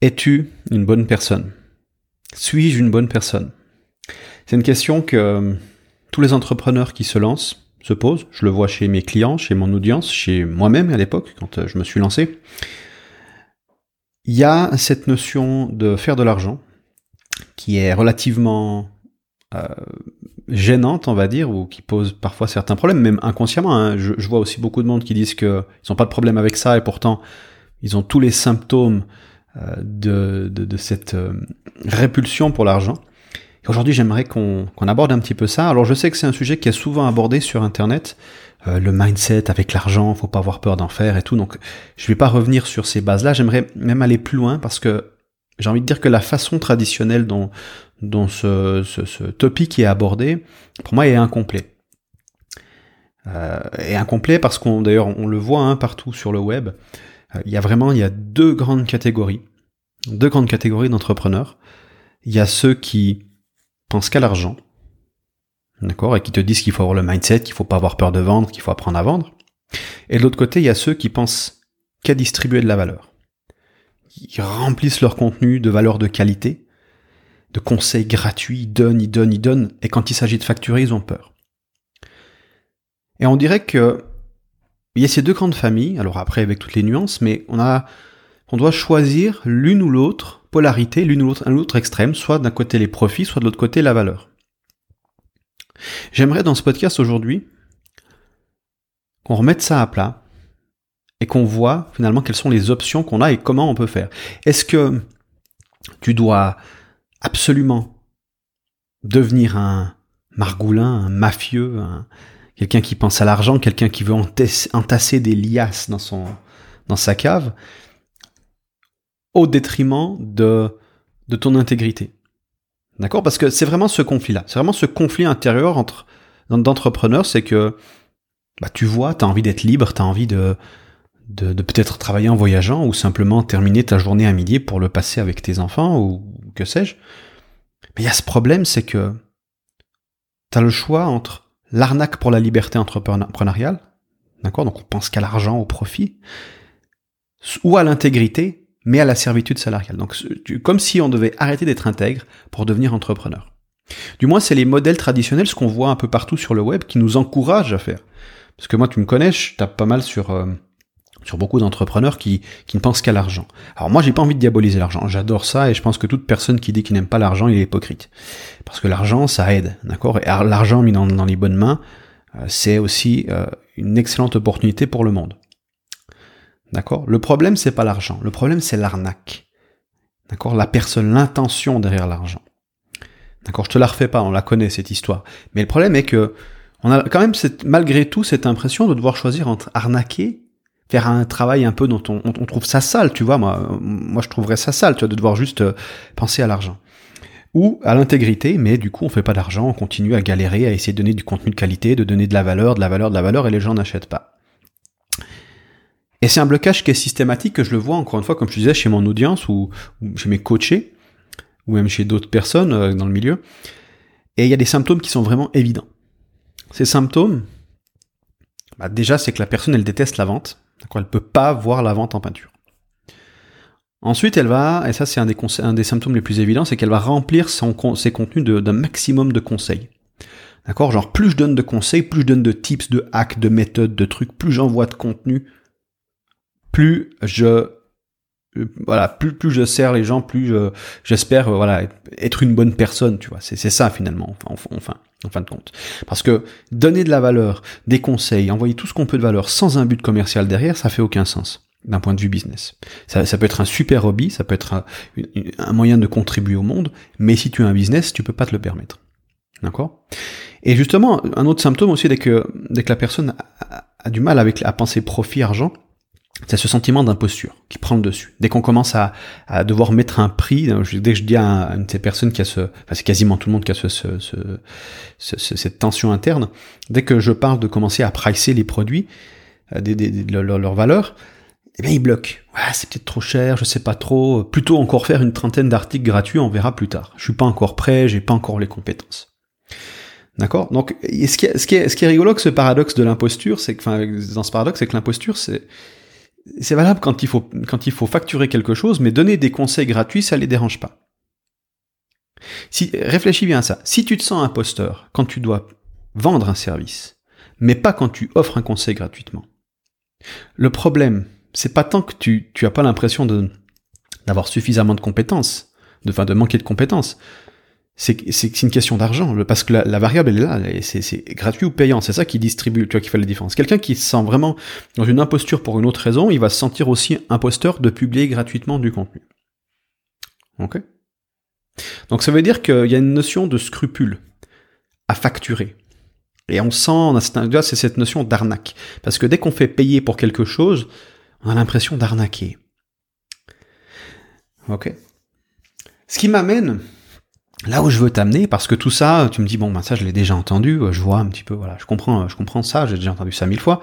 Es-tu une bonne personne? Suis-je une bonne personne? C'est une question que euh, tous les entrepreneurs qui se lancent se posent. Je le vois chez mes clients, chez mon audience, chez moi-même à l'époque, quand euh, je me suis lancé. Il y a cette notion de faire de l'argent qui est relativement euh, gênante, on va dire, ou qui pose parfois certains problèmes, même inconsciemment. Hein. Je, je, vois aussi beaucoup de monde qui disent qu'ils n'ont pas de problème avec ça et pourtant ils ont tous les symptômes de, de, de, cette euh, répulsion pour l'argent. Aujourd'hui, j'aimerais qu'on aborde un petit peu ça. Alors, je sais que c'est un sujet qui est souvent abordé sur Internet, euh, le mindset avec l'argent, faut pas avoir peur d'en faire et tout. Donc, je vais pas revenir sur ces bases-là. J'aimerais même aller plus loin parce que j'ai envie de dire que la façon traditionnelle dont, dont ce, ce, ce topic est abordé, pour moi, est incomplet. Euh, est incomplet parce qu'on, d'ailleurs, on le voit hein, partout sur le web. Euh, il y a vraiment il y a deux grandes catégories, deux grandes catégories d'entrepreneurs. Il y a ceux qui pensent qu'à l'argent, d'accord, et qui te disent qu'il faut avoir le mindset, qu'il faut pas avoir peur de vendre, qu'il faut apprendre à vendre. Et de l'autre côté, il y a ceux qui pensent qu'à distribuer de la valeur, qui remplissent leur contenu de valeur de qualité, de conseils gratuits, ils donnent, ils donnent, ils donnent, et quand il s'agit de facturer, ils ont peur. Et on dirait que il y a ces deux grandes familles, alors après avec toutes les nuances, mais on a, on doit choisir l'une ou l'autre polarité, l'une ou l'autre, autre extrême, soit d'un côté les profits, soit de l'autre côté la valeur. J'aimerais dans ce podcast aujourd'hui qu'on remette ça à plat et qu'on voit finalement quelles sont les options qu'on a et comment on peut faire. Est-ce que tu dois absolument devenir un margoulin, un mafieux, un, quelqu'un qui pense à l'argent, quelqu'un qui veut entasser des liasses dans son dans sa cave, au détriment de de ton intégrité. D'accord? Parce que c'est vraiment ce conflit-là, c'est vraiment ce conflit intérieur entre d'entrepreneurs, c'est que bah, tu vois, tu as envie d'être libre, tu as envie de, de, de peut-être travailler en voyageant ou simplement terminer ta journée à midi pour le passer avec tes enfants ou que sais-je. Mais il y a ce problème, c'est que tu as le choix entre l'arnaque pour la liberté entrepreneuriale, d'accord Donc on pense qu'à l'argent, au profit, ou à l'intégrité, mais à la servitude salariale. Donc comme si on devait arrêter d'être intègre pour devenir entrepreneur. Du moins, c'est les modèles traditionnels, ce qu'on voit un peu partout sur le web, qui nous encouragent à faire. Parce que moi, tu me connais, je tape pas mal sur euh, sur beaucoup d'entrepreneurs qui, qui ne pensent qu'à l'argent. Alors moi, j'ai pas envie de diaboliser l'argent. J'adore ça et je pense que toute personne qui dit qu'il n'aime pas l'argent, il est hypocrite. Parce que l'argent, ça aide, d'accord? Et l'argent mis dans, les bonnes mains, euh, c'est aussi euh, une excellente opportunité pour le monde. D'accord? Le problème, c'est pas l'argent. Le problème, c'est l'arnaque. D'accord? La personne, l'intention derrière l'argent. D'accord? Je te la refais pas, on la connaît cette histoire. Mais le problème est que on a quand même cette, malgré tout cette impression de devoir choisir entre arnaquer faire un travail un peu dont on, trouve ça sale, tu vois. Moi, moi, je trouverais ça sale, tu vois, de devoir juste euh, penser à l'argent ou à l'intégrité, mais du coup, on fait pas d'argent, on continue à galérer, à essayer de donner du contenu de qualité, de donner de la valeur, de la valeur, de la valeur, et les gens n'achètent pas. Et c'est un blocage qui est systématique, que je le vois encore une fois, comme je disais, chez mon audience ou, ou chez mes coachés, ou même chez d'autres personnes euh, dans le milieu. Et il y a des symptômes qui sont vraiment évidents. Ces symptômes, bah déjà, c'est que la personne, elle déteste la vente. D'accord, elle peut pas voir la vente en peinture. Ensuite, elle va, et ça c'est un des, un des symptômes les plus évidents, c'est qu'elle va remplir son, ses contenus d'un maximum de conseils. D'accord? Genre, plus je donne de conseils, plus je donne de tips, de hacks, de méthodes, de trucs, plus j'envoie de contenu, plus je voilà, plus, plus je sers les gens, plus j'espère voilà être une bonne personne, tu vois. C'est ça finalement, enfin, enfin, en fin de compte. Parce que donner de la valeur, des conseils, envoyer tout ce qu'on peut de valeur sans un but commercial derrière, ça fait aucun sens d'un point de vue business. Ça, peut être un super hobby, ça peut être un, moyen de contribuer au monde, mais si tu as un business, tu peux pas te le permettre. D'accord? Et justement, un autre symptôme aussi, dès que, dès que la personne a, du mal avec, à penser profit, argent, c'est ce sentiment d'imposture qui prend le dessus. Dès qu'on commence à, devoir mettre un prix, dès que je dis à une de ces personnes qui a ce, enfin c'est quasiment tout le monde qui a ce, ce, ce, cette tension interne, dès que je parle de commencer à pricer les produits, euh, des, des, de leur, leur valeur, eh bien ils bloquent. Ouais, c'est peut-être trop cher, je sais pas trop. Plutôt encore faire une trentaine d'articles gratuits, on verra plus tard. Je suis pas encore prêt, j'ai pas encore les compétences. D'accord? Donc, ce qui, est, ce, qui est, ce qui est rigolo ce paradoxe de l'imposture, c'est que, enfin, dans ce paradoxe, c'est que l'imposture, c'est c'est valable quand il faut quand il faut facturer quelque chose, mais donner des conseils gratuits, ça les dérange pas. Si réfléchis bien à ça. Si tu te sens imposteur quand tu dois vendre un service, mais pas quand tu offres un conseil gratuitement. Le problème, c'est pas tant que tu tu as pas l'impression de d'avoir suffisamment de compétences, de enfin de manquer de compétences c'est une question d'argent, parce que la, variable elle est là, c'est gratuit ou payant, c'est ça qui distribue, tu vois, qui fait la différence. Quelqu'un qui se sent vraiment dans une imposture pour une autre raison, il va se sentir aussi imposteur de publier gratuitement du contenu. Ok? Donc ça veut dire qu'il y a une notion de scrupule à facturer. Et on sent, c'est cette notion d'arnaque. Parce que dès qu'on fait payer pour quelque chose, on a l'impression d'arnaquer. Ok? Ce qui m'amène là où je veux t'amener, parce que tout ça, tu me dis bon ben ça je l'ai déjà entendu, je vois un petit peu, voilà, je comprends, je comprends ça, j'ai déjà entendu ça mille fois.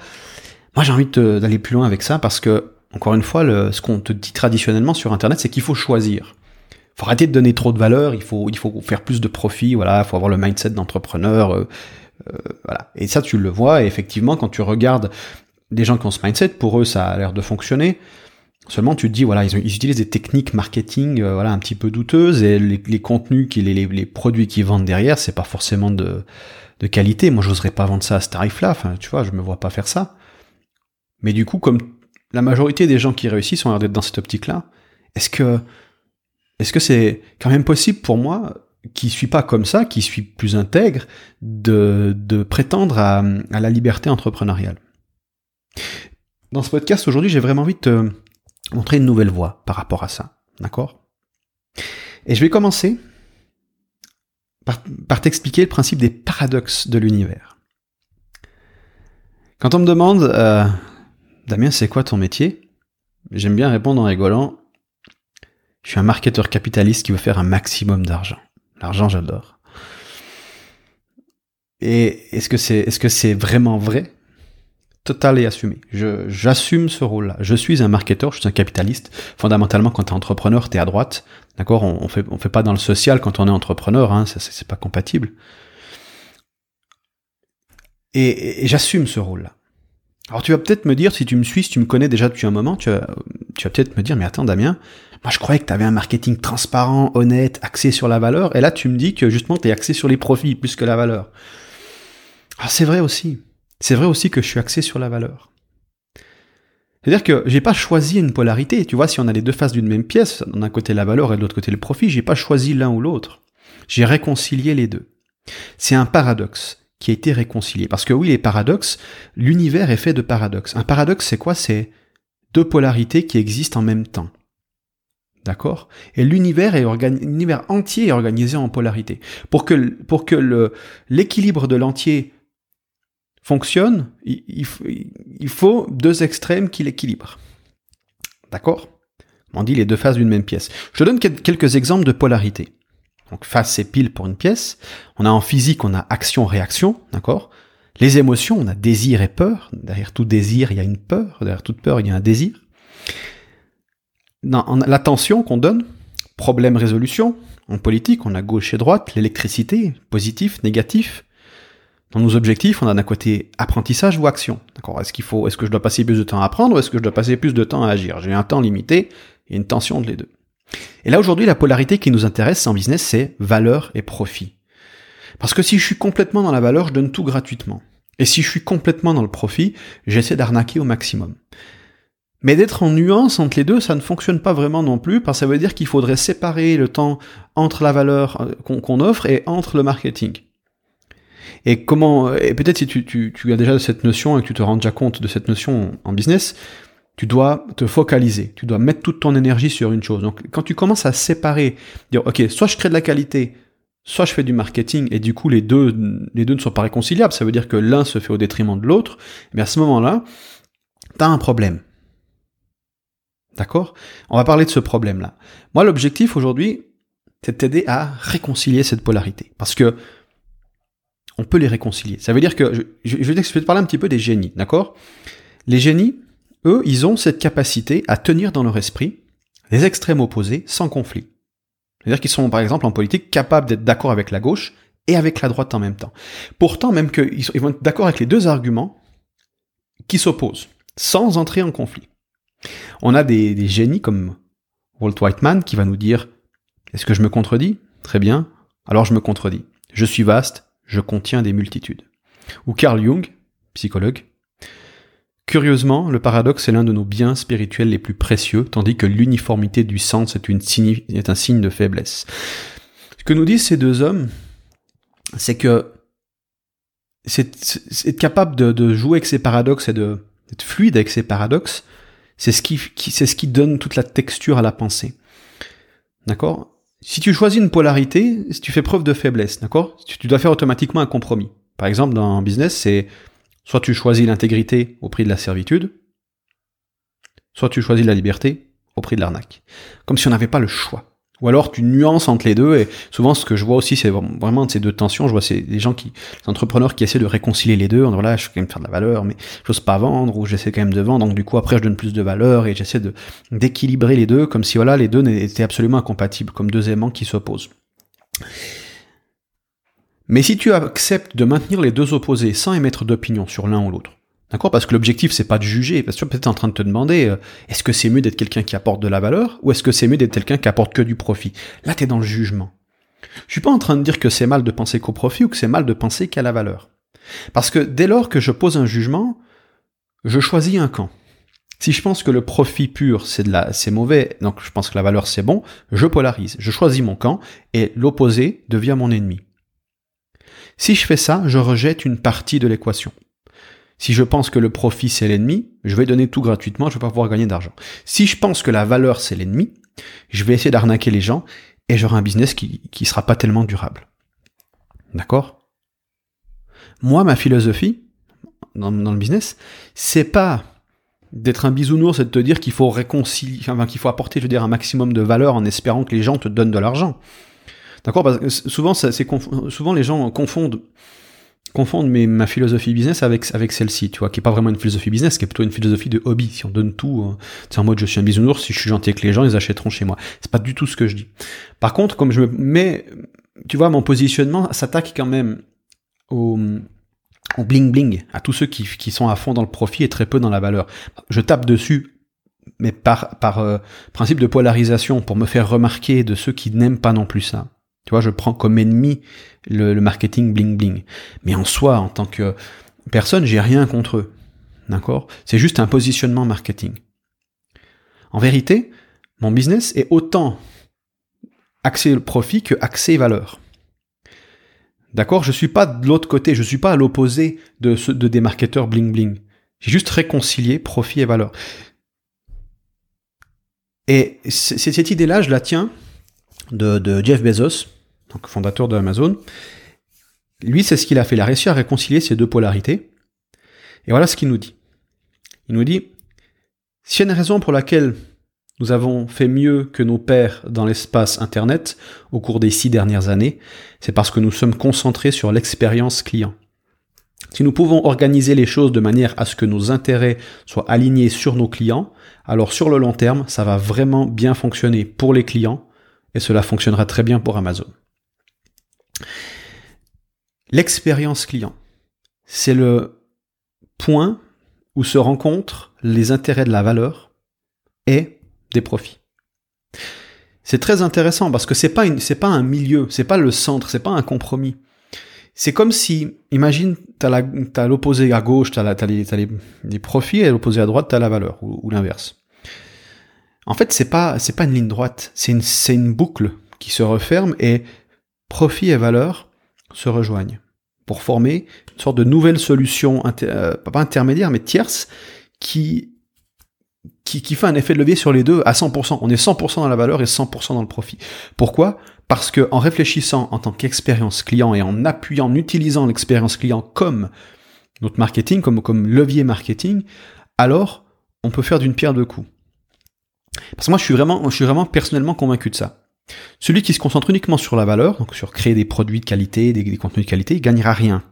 Moi j'ai envie d'aller plus loin avec ça parce que encore une fois, le, ce qu'on te dit traditionnellement sur Internet, c'est qu'il faut choisir. Il faut arrêter de donner trop de valeur, il faut il faut faire plus de profit, voilà, il faut avoir le mindset d'entrepreneur, euh, euh, voilà. Et ça tu le vois, et effectivement quand tu regardes des gens qui ont ce mindset, pour eux ça a l'air de fonctionner. Seulement, tu te dis, voilà, ils, utilisent des techniques marketing, euh, voilà, un petit peu douteuses, et les, contenus, les, produits qu'ils vendent derrière, c'est pas forcément de, de qualité. Moi, j'oserais pas vendre ça à ce tarif-là. Enfin, tu vois, je me vois pas faire ça. Mais du coup, comme la majorité des gens qui réussissent ont l'air d'être dans cette optique-là, est-ce que, est-ce que c'est quand même possible pour moi, qui suis pas comme ça, qui suis plus intègre, de, de prétendre à, à la liberté entrepreneuriale? Dans ce podcast aujourd'hui, j'ai vraiment envie de te, montrer une nouvelle voie par rapport à ça. D'accord? Et je vais commencer par, t'expliquer le principe des paradoxes de l'univers. Quand on me demande, euh, Damien, c'est quoi ton métier? J'aime bien répondre en rigolant, je suis un marketeur capitaliste qui veut faire un maximum d'argent. L'argent, j'adore. Et est-ce que c'est est-ce que c'est vraiment vrai? Total et assumé. J'assume ce rôle-là. Je suis un marketeur, je suis un capitaliste. Fondamentalement, quand tu es entrepreneur, tu es à droite. D'accord? On, on, fait, on fait pas dans le social quand on est entrepreneur, hein, ça, c'est, pas compatible. Et, j'assume ce rôle-là. Alors tu vas peut-être me dire, si tu me suis, si tu me connais déjà depuis un moment, tu vas, tu vas peut-être me dire, mais attends Damien, moi je croyais que tu avais un marketing transparent, honnête, axé sur la valeur, et là tu me dis que justement tu es axé sur les profits plus que la valeur. Alors c'est vrai aussi c'est vrai aussi que je suis axé sur la valeur. C'est-à-dire que j'ai pas choisi une polarité. Tu vois, si on a les deux faces d'une même pièce, d'un côté la valeur et de l'autre côté le profit, j'ai pas choisi l'un ou l'autre. J'ai réconcilié les deux. C'est un paradoxe qui a été réconcilié. Parce que oui, les paradoxes, l'univers est fait de paradoxes. Un paradoxe, c'est quoi? C'est deux polarités qui existent en même temps. D'accord? Et l'univers est l'univers entier est organisé en polarité. Pour que, pour que l'équilibre de l'entier fonctionne, il, faut deux extrêmes qui l'équilibrent. D'accord? On dit les deux faces d'une même pièce. Je donne quelques exemples de polarité. Donc face c'est pile pour une pièce. On a en physique, on a action-réaction, d'accord? Les émotions, on a désir et peur. Derrière tout désir, il y a une peur. Derrière toute peur, il y a un désir. L'attention qu'on donne, problème-résolution. En politique, on a gauche et droite, l'électricité, positif, négatif. Dans nos objectifs, on a d'un côté apprentissage ou action. D'accord Est-ce qu'il faut, est-ce que je dois passer plus de temps à apprendre ou est-ce que je dois passer plus de temps à agir? J'ai un temps limité et une tension de les deux. Et là aujourd'hui, la polarité qui nous intéresse en business, c'est valeur et profit. Parce que si je suis complètement dans la valeur, je donne tout gratuitement. Et si je suis complètement dans le profit, j'essaie d'arnaquer au maximum. Mais d'être en nuance entre les deux, ça ne fonctionne pas vraiment non plus, parce que ça veut dire qu'il faudrait séparer le temps entre la valeur euh, qu'on offre et entre le marketing. Et comment, et peut-être si tu, tu, tu as déjà cette notion et que tu te rends déjà compte de cette notion en business, tu dois te focaliser, tu dois mettre toute ton énergie sur une chose. Donc quand tu commences à séparer, dire ok, soit je crée de la qualité, soit je fais du marketing, et du coup les deux, les deux ne sont pas réconciliables, ça veut dire que l'un se fait au détriment de l'autre, mais à ce moment-là, t'as un problème. D'accord? On va parler de ce problème-là. Moi, l'objectif aujourd'hui, c'est de t'aider à réconcilier cette polarité. Parce que on peut les réconcilier. Ça veut dire que, je, vais te parler un petit peu des génies, d'accord? Les génies, eux, ils ont cette capacité à tenir dans leur esprit les extrêmes opposés sans conflit. C'est-à-dire qu'ils sont, par exemple, en politique, capables d'être d'accord avec la gauche et avec la droite en même temps. Pourtant, même qu'ils vont être d'accord avec les deux arguments qui s'opposent, sans entrer en conflit. On a des, des génies comme Walt Whiteman qui va nous dire Est-ce que je me contredis? Très bien. Alors je me contredis. Je suis vaste, je contiens des multitudes. Ou Carl Jung, psychologue. Curieusement, le paradoxe est l'un de nos biens spirituels les plus précieux, tandis que l'uniformité du sens est, un signe de faiblesse. Ce que nous disent ces deux hommes, c'est que c'est être capable de, de, jouer avec ces paradoxes et d'être fluide avec ces paradoxes, c'est ce qui, c'est ce qui donne toute la texture à la pensée. D'accord? Si tu choisis une polarité, si tu fais preuve de faiblesse, d'accord? Tu, dois faire automatiquement un compromis. Par exemple, dans un business, c'est soit tu choisis l'intégrité au prix de la servitude, soit tu choisis la liberté au prix de l'arnaque. Comme si on n'avait pas le choix. Ou alors tu nuances entre les deux et souvent ce que je vois aussi c'est vraiment ces deux tensions, je vois c'est des gens qui, entrepreneurs qui essaient de réconcilier les deux, en voilà je veux quand même faire de la valeur mais j'ose pas vendre ou j'essaie quand même de vendre donc du coup après je donne plus de valeur et j'essaie de d'équilibrer les deux comme si voilà les deux étaient absolument incompatibles comme deux aimants qui s'opposent. Mais si tu acceptes de maintenir les deux opposés sans émettre d'opinion sur l'un ou l'autre, D'accord Parce que l'objectif, c'est pas de juger. Parce que tu es peut-être en train de te demander, euh, est-ce que c'est mieux d'être quelqu'un qui apporte de la valeur ou est-ce que c'est mieux d'être quelqu'un qui apporte que du profit? Là, tu es dans le jugement. Je suis pas en train de dire que c'est mal de penser qu'au profit ou que c'est mal de penser qu'à la valeur. Parce que dès lors que je pose un jugement, je choisis un camp. Si je pense que le profit pur c'est de c'est mauvais, donc je pense que la valeur c'est bon, je polarise, je choisis mon camp et l'opposé devient mon ennemi. Si je fais ça, je rejette une partie de l'équation. Si je pense que le profit c'est l'ennemi, je vais donner tout gratuitement, je vais pas pouvoir gagner d'argent. Si je pense que la valeur c'est l'ennemi, je vais essayer d'arnaquer les gens et j'aurai un business qui qui sera pas tellement durable. D'accord? Moi, ma philosophie dans, le business, c'est pas d'être un bisounours et de te dire qu'il faut réconcilier, enfin qu'il faut apporter, je veux dire, un maximum de valeur en espérant que les gens te donnent de l'argent. D'accord? Parce que souvent, souvent les gens confondent confondre mais ma philosophie business avec avec celle-ci, tu vois, qui est pas vraiment une philosophie business, qui est plutôt une philosophie de hobby. Si on donne tout, euh, c'est en mode je suis un bisounours, si je suis gentil avec les gens, ils achèteront chez moi. C'est pas du tout ce que je dis. Par contre, comme je me mets, tu vois, mon positionnement s'attaque quand même au au bling bling, à tous ceux qui, qui sont à fond dans le profit et très peu dans la valeur. Je tape dessus, mais par, par euh, principe de polarisation, pour me faire remarquer de ceux qui n'aiment pas non plus ça. Tu vois, je prends comme ennemi le, marketing bling bling. Mais en soi, en tant que personne, j'ai rien contre eux. D'accord? C'est juste un positionnement marketing. En vérité, mon business est autant axé profit que axé valeur. D'accord? Je suis pas de l'autre côté, je suis pas à l'opposé de, de des marketeurs bling bling. J'ai juste réconcilié profit et valeur. Et cette idée-là, je la tiens de, de Jeff Bezos, donc fondateur de Amazon. Lui, c'est ce qu'il a fait. Il a réussi à réconcilier ces deux polarités. Et voilà ce qu'il nous dit. Il nous dit, s'il y a une raison pour laquelle nous avons fait mieux que nos pères dans l'espace Internet au cours des six dernières années, c'est parce que nous sommes concentrés sur l'expérience client. Si nous pouvons organiser les choses de manière à ce que nos intérêts soient alignés sur nos clients, alors sur le long terme, ça va vraiment bien fonctionner pour les clients et cela fonctionnera très bien pour Amazon. L'expérience client, c'est le point où se rencontrent les intérêts de la valeur et des profits. C'est très intéressant parce que c'est pas c'est pas un milieu, c'est pas le centre, c'est pas un compromis. C'est comme si, imagine, t'as as l'opposé à gauche, t'as, as les, profits, et l'opposé à droite, t'as la valeur, ou, ou l'inverse. En fait, c'est pas, c'est pas une ligne droite, c'est une, c'est une boucle qui se referme et profit et valeur se rejoignent pour former une sorte de nouvelle solution, euh, pas intermédiaire, mais tierce, qui, qui, qui, fait un effet de levier sur les deux à 100%. On est 100% dans la valeur et 100% dans le profit. Pourquoi? Parce que en réfléchissant en tant qu'expérience client et en appuyant, en utilisant l'expérience client comme notre marketing, comme, comme levier marketing, alors on peut faire d'une pierre deux coups. Parce que moi, je suis vraiment, je suis vraiment personnellement convaincu de ça. Celui qui se concentre uniquement sur la valeur, donc sur créer des produits de qualité, des, contenus de qualité, il gagnera rien.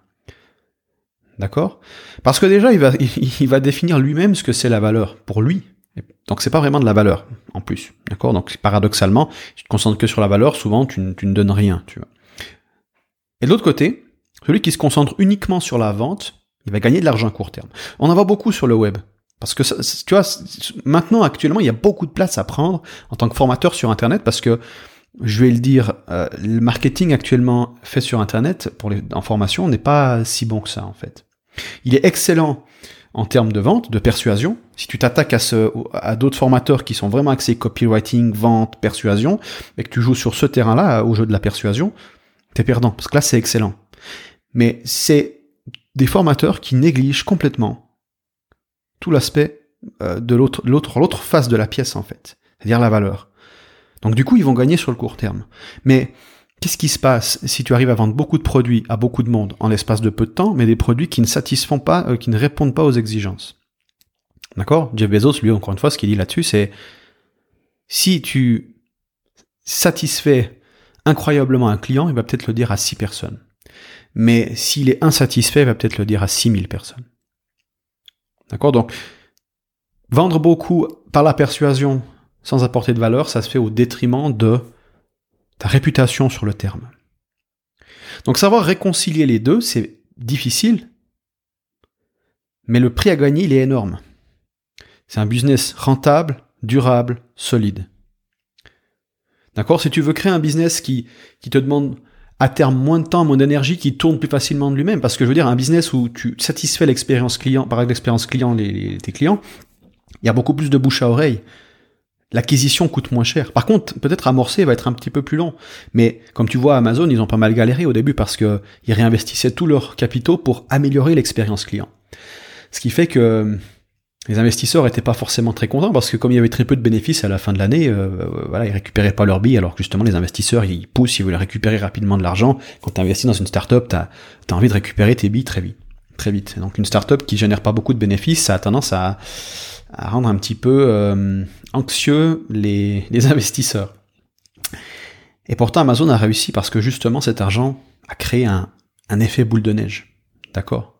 D'accord? Parce que déjà, il va, définir lui-même ce que c'est la valeur pour lui. Donc c'est pas vraiment de la valeur, en plus. D'accord? Donc paradoxalement, si tu te concentres que sur la valeur, souvent tu, ne donnes rien. Et de l'autre côté, celui qui se concentre uniquement sur la vente, il va gagner de l'argent à court terme. On en voit beaucoup sur le web. Parce que tu vois, maintenant actuellement, il y a beaucoup de place à prendre en tant que formateur sur Internet parce que je vais le dire, euh, le marketing actuellement fait sur Internet pour les en formation n'est pas si bon que ça en fait. Il est excellent en termes de vente, de persuasion. Si tu t'attaques à, à d'autres formateurs qui sont vraiment axés copywriting, vente, persuasion, et que tu joues sur ce terrain-là, au jeu de la persuasion, t'es perdant, parce que là c'est excellent. Mais c'est des formateurs qui négligent complètement tout l'aspect euh, de l'autre, l'autre, l'autre face de la pièce en fait, c'est-à-dire la valeur. Donc du coup, ils vont gagner sur le court terme. Mais qu'est-ce qui se passe si tu arrives à vendre beaucoup de produits à beaucoup de monde en l'espace de peu de temps, mais des produits qui ne satisfont pas, euh, qui ne répondent pas aux exigences? D'accord? Jeff Bezos, lui, encore une fois, ce qu'il dit là-dessus, c'est si tu satisfais incroyablement un client, il va peut-être le dire à six personnes. Mais s'il est insatisfait, il va peut-être le dire à 6000 personnes. D'accord? Donc, vendre beaucoup par la persuasion sans apporter de valeur, ça se fait au détriment de ta réputation sur le terme. Donc savoir réconcilier les deux, c'est difficile, mais le prix à gagner, il est énorme. C'est un business rentable, durable, solide. D'accord? Si tu veux créer un business qui, qui te demande à terme moins de temps, moins d'énergie, qui tourne plus facilement de lui-même, parce que je veux dire, un business où tu satisfais l'expérience client, par l'expérience client, les, tes clients, il y a beaucoup plus de bouche à oreille l'acquisition coûte moins cher. Par contre, peut-être amorcer va être un petit peu plus long. Mais comme tu vois, Amazon, ils ont pas mal galéré au début parce que ils réinvestissaient tous leurs capitaux pour améliorer l'expérience client. Ce qui fait que les investisseurs étaient pas forcément très contents parce que comme il y avait très peu de bénéfices à la fin de l'année, euh, voilà, ils récupéraient pas leurs billes alors que justement les investisseurs ils poussent, ils veulent récupérer rapidement de l'argent. Quand tu investis dans une startup, tu as, envie de récupérer tes billes très vite. Très vite. Donc une startup qui génère pas beaucoup de bénéfices, ça a tendance à, à rendre un petit peu euh, anxieux les, les investisseurs. Et pourtant, Amazon a réussi parce que justement cet argent a créé un, un effet boule de neige. D'accord?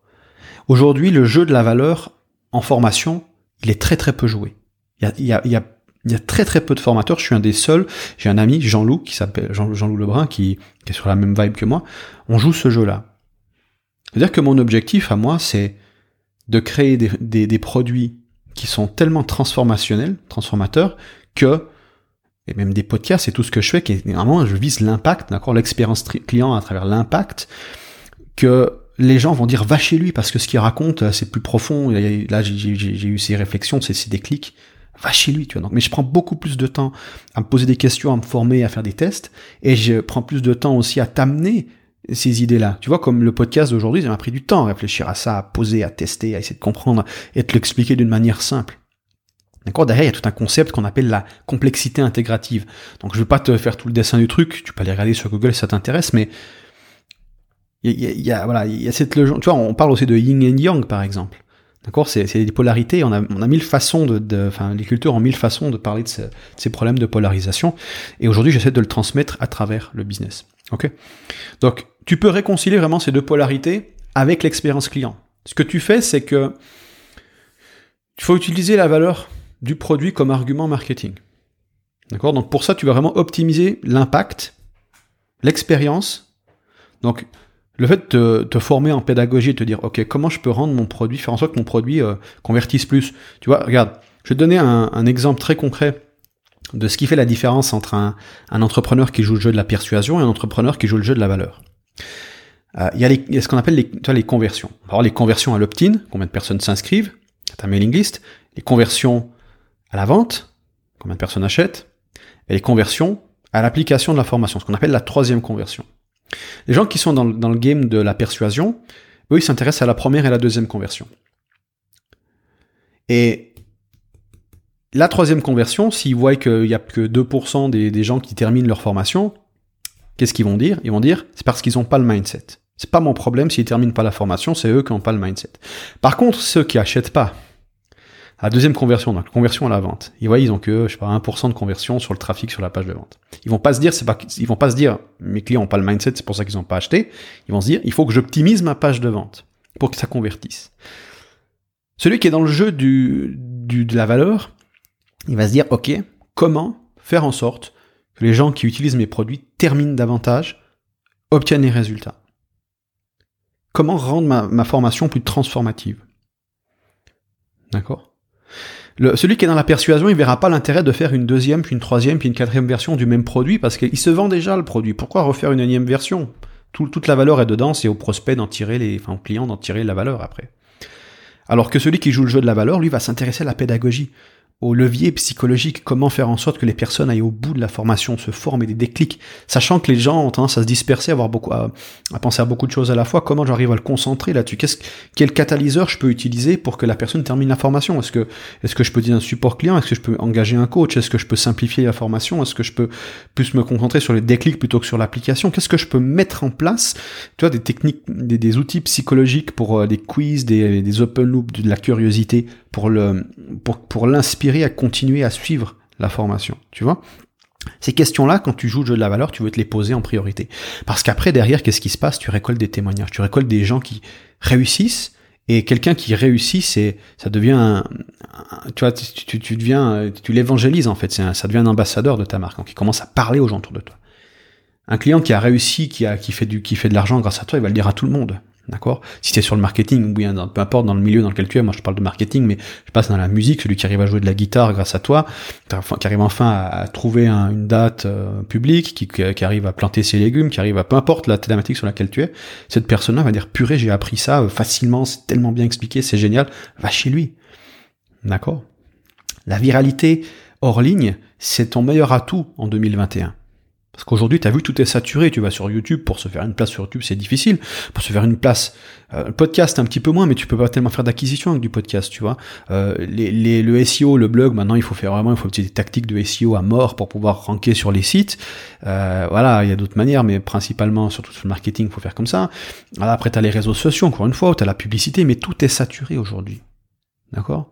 Aujourd'hui, le jeu de la valeur en formation, il est très très peu joué. Il y a, il y a, il y a très très peu de formateurs, je suis un des seuls. J'ai un ami, Jean-Loup, qui s'appelle Jean-Loup Lebrun, qui, est sur la même vibe que moi. On joue ce jeu-là. C'est-à-dire que mon objectif à moi, c'est de créer des, des, des, produits qui sont tellement transformationnels, transformateurs, que, et même des podcasts, c'est tout ce que je fais, qui est vraiment, je vise l'impact, d'accord, l'expérience client à travers l'impact, que les gens vont dire va chez lui parce que ce qu'il raconte, euh, c'est plus profond. Là, j'ai eu ces réflexions, c'est des clics. Va chez lui, tu vois. Mais je prends beaucoup plus de temps à me poser des questions, à me former, à faire des tests, et je prends plus de temps aussi à t'amener ces idées-là. Tu vois, comme le podcast d'aujourd'hui, ça m'a pris du temps à réfléchir à ça, à poser, à tester, à essayer de comprendre et de l'expliquer d'une manière simple. D'accord? Derrière, il y a tout un concept qu'on appelle la complexité intégrative. Donc, je vais pas te faire tout le dessin du truc, tu peux aller regarder sur Google si ça t'intéresse, mais il y, a, voilà, il y a cette légende. Tu vois, on parle aussi de yin et yang, par exemple. D'accord? C'est des polarités. On a, on a mille façons de, enfin, les cultures ont mille façons de parler de, ces problèmes de polarisation. Et aujourd'hui, j'essaie de le transmettre à travers le business. Ok? Donc, tu peux réconcilier vraiment ces deux polarités avec l'expérience client. Ce que tu fais, c'est que il faut utiliser la valeur du produit comme argument marketing. D'accord? Donc pour ça, tu vas vraiment optimiser l'impact, l'expérience. Donc le fait de te, former en pédagogie et te dire, OK, comment je peux rendre mon produit, faire en sorte que mon produit euh, convertisse plus. Tu vois, regarde, je vais te donner un, exemple très concret de ce qui fait la différence entre un, entrepreneur qui joue le jeu de la persuasion et un entrepreneur qui joue le jeu de la valeur. Euh, il, y a ce qu'on appelle les, tu vois, les conversions. Les conversions à l'opt-in, combien de personnes s'inscrivent à ta mailing list, les conversions à la vente, combien de personnes achètent, et les conversions à l'application de la formation, ce qu'on appelle la troisième conversion. Les gens qui sont dans, le game de la persuasion, eux, ils s'intéressent à la première et la deuxième conversion. Et la troisième conversion, s'ils voient qu'il n'y a que 2% des, des gens qui terminent leur formation, qu'est-ce qu'ils vont dire? Ils vont dire, c'est parce qu'ils n'ont pas le mindset. C'est pas mon problème s'ils terminent pas la formation, c'est eux qui n'ont pas le mindset. Par contre, ceux qui achètent pas, la deuxième conversion, donc conversion à la vente, ils voient, ils ont que, je sais pas, 1% de conversion sur le trafic sur la page de vente. Ils vont pas se dire, c'est pas, ils vont pas se dire, mes clients ont pas le mindset, c'est pour ça qu'ils n'ont pas acheté. Ils vont se dire, il faut que j'optimise ma page de vente pour que ça convertisse. Celui qui est dans le jeu du, du, de la valeur, il va se dire, ok, comment faire en sorte que les gens qui utilisent mes produits terminent davantage, obtiennent les résultats? Comment rendre ma, formation plus transformative? D'accord? Celui qui est dans la persuasion, il verra pas l'intérêt de faire une deuxième, puis une troisième, puis une quatrième version du même produit parce qu'il se vend déjà le produit. Pourquoi refaire une énième version? Toute la valeur est dedans, c'est au prospect d'en tirer les, enfin au client d'en tirer la valeur après. Alors que celui qui joue le jeu de la valeur, lui, va s'intéresser à la pédagogie au levier psychologique, comment faire en sorte que les personnes aillent au bout de la formation, se forment et des déclics, sachant que les gens ont tendance à se disperser, à avoir beaucoup, à, penser à beaucoup de choses à la fois. Comment j'arrive à le concentrer là-dessus? Quel catalyseur je peux utiliser pour que la personne termine la formation? Est-ce que, je peux dire un support client? Est-ce que je peux engager un coach? Est-ce que je peux simplifier la formation? Est-ce que je peux plus me concentrer sur les déclics plutôt que sur l'application? Qu'est-ce que je peux mettre en place? Tu vois, des techniques, des, outils psychologiques pour euh, des quiz, des open loops, de la curiosité pour le, pour, pour l'inspirer à continuer à suivre la formation, tu vois ces questions-là, quand tu joues le jeu de la valeur, tu veux te les poser en priorité. Parce qu'après, derrière, qu'est-ce qui se passe? Tu récoltes des témoignages, tu récoltes des gens qui réussissent, et quelqu'un qui réussit, c'est, ça devient, un, tu vois, tu, deviens, tu l'évangélises en fait. Ça devient un ambassadeur de ta marque, donc il commence à parler aux gens autour de toi. Un client qui a réussi, qui a, qui fait du, qui fait de l'argent grâce à toi, il va le dire à tout le monde. D'accord? Si tu es sur le marketing, ou bien peu importe dans le milieu dans lequel tu es, moi je parle de marketing, mais je passe dans la musique, celui qui arrive à jouer de la guitare grâce à toi, qui arrive enfin à, trouver une date euh, publique, qui, qui, arrive à planter ses légumes, qui arrive à peu importe la thématique sur laquelle tu es, cette personne-là va dire purée, j'ai appris ça euh, facilement, c'est tellement bien expliqué, c'est génial, va chez lui. D'accord? La viralité hors ligne, c'est ton meilleur atout en 2021. Parce qu'aujourd'hui, tu as vu, tout est saturé. Tu vas sur YouTube, pour se faire une place sur YouTube, c'est difficile. Pour se faire une place, euh, podcast un petit peu moins, mais tu peux pas tellement faire d'acquisition avec du podcast, tu vois. Euh, les, le SEO, le blog, maintenant, il faut faire vraiment, il faut des tactiques de SEO à mort pour pouvoir ranker sur les sites. Euh, voilà, il y a d'autres manières, mais principalement, surtout sur le marketing, il faut faire comme ça. Voilà, après, tu as les réseaux sociaux, encore une fois, tu as la publicité, mais tout est saturé aujourd'hui. D'accord?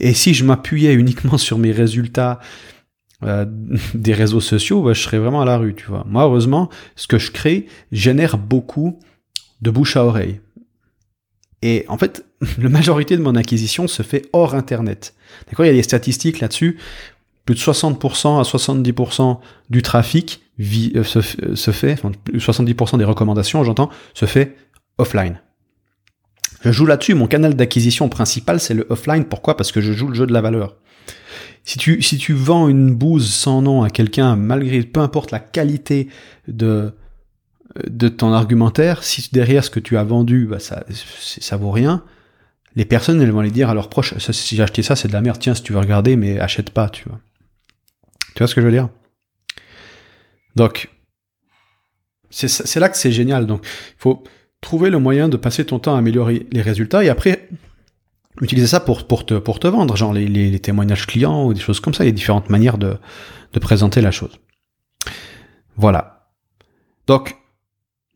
Et si je m'appuyais uniquement sur mes résultats euh, des réseaux sociaux, bah, je serais vraiment à la rue, tu vois. Moi, heureusement, ce que je crée génère beaucoup de bouche à oreille. Et en fait, la majorité de mon acquisition se fait hors Internet. D'accord Il y a des statistiques là-dessus. Plus de 60% à 70% du trafic euh, se, se, fait, enfin, 70% des recommandations, j'entends, se fait offline. Je joue là-dessus. Mon canal d'acquisition principal, c'est le offline. Pourquoi? Parce que je joue le jeu de la valeur. Si tu, si tu vends une bouse sans nom à quelqu'un, malgré peu importe la qualité de, de ton argumentaire, si derrière ce que tu as vendu, bah ça, ça vaut rien, les personnes, elles vont aller dire à leurs proches, si j'ai acheté ça, c'est de la merde, tiens, si tu veux regarder, mais achète pas, tu vois. Tu vois ce que je veux dire? Donc, c'est là que c'est génial. Donc, il faut trouver le moyen de passer ton temps à améliorer les résultats et après, utiliser ça pour, pour, te, pour te vendre, genre les, les, témoignages clients ou des choses comme ça. Il y a différentes manières de, de présenter la chose. Voilà. Donc,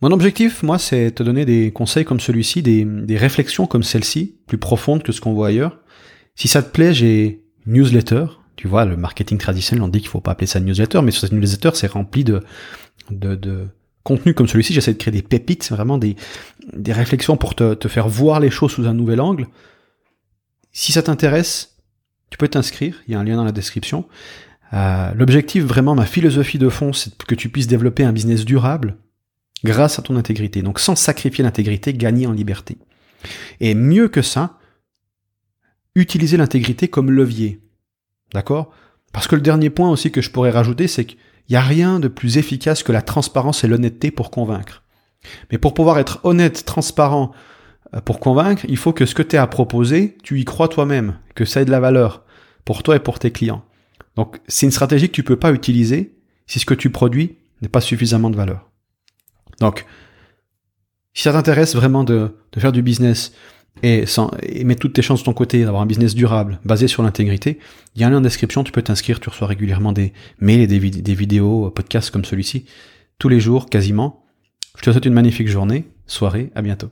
mon objectif, moi, c'est te donner des conseils comme celui-ci, des, des réflexions comme celle-ci, plus profondes que ce qu'on voit ailleurs. Si ça te plaît, j'ai newsletter. Tu vois, le marketing traditionnel, on dit qu'il faut pas appeler ça newsletter, mais sur cette newsletter, c'est rempli de, de, de contenu comme celui-ci. J'essaie de créer des pépites, vraiment des, des réflexions pour te, te faire voir les choses sous un nouvel angle. Si ça t'intéresse, tu peux t'inscrire, il y a un lien dans la description. Euh, l'objectif, vraiment, ma philosophie de fond, c'est que tu puisses développer un business durable grâce à ton intégrité. Donc sans sacrifier l'intégrité, gagner en liberté. Et mieux que ça, utiliser l'intégrité comme levier. D'accord? Parce que le dernier point aussi que je pourrais rajouter, c'est qu'il n'y a rien de plus efficace que la transparence et l'honnêteté pour convaincre. Mais pour pouvoir être honnête, transparent, pour convaincre, il faut que ce que tu as à proposer, tu y crois toi-même, que ça ait de la valeur pour toi et pour tes clients. Donc c'est une stratégie que tu peux pas utiliser si ce que tu produis n'est pas suffisamment de valeur. Donc, si ça t'intéresse vraiment de, faire du business et, mettre toutes tes chances de ton côté, d'avoir un business durable, basé sur l'intégrité, il y a un lien en description, tu peux t'inscrire, tu reçois régulièrement des mails et des, des vidéos, podcasts comme celui-ci, tous les jours, quasiment. Je te souhaite une magnifique journée, soirée, à bientôt.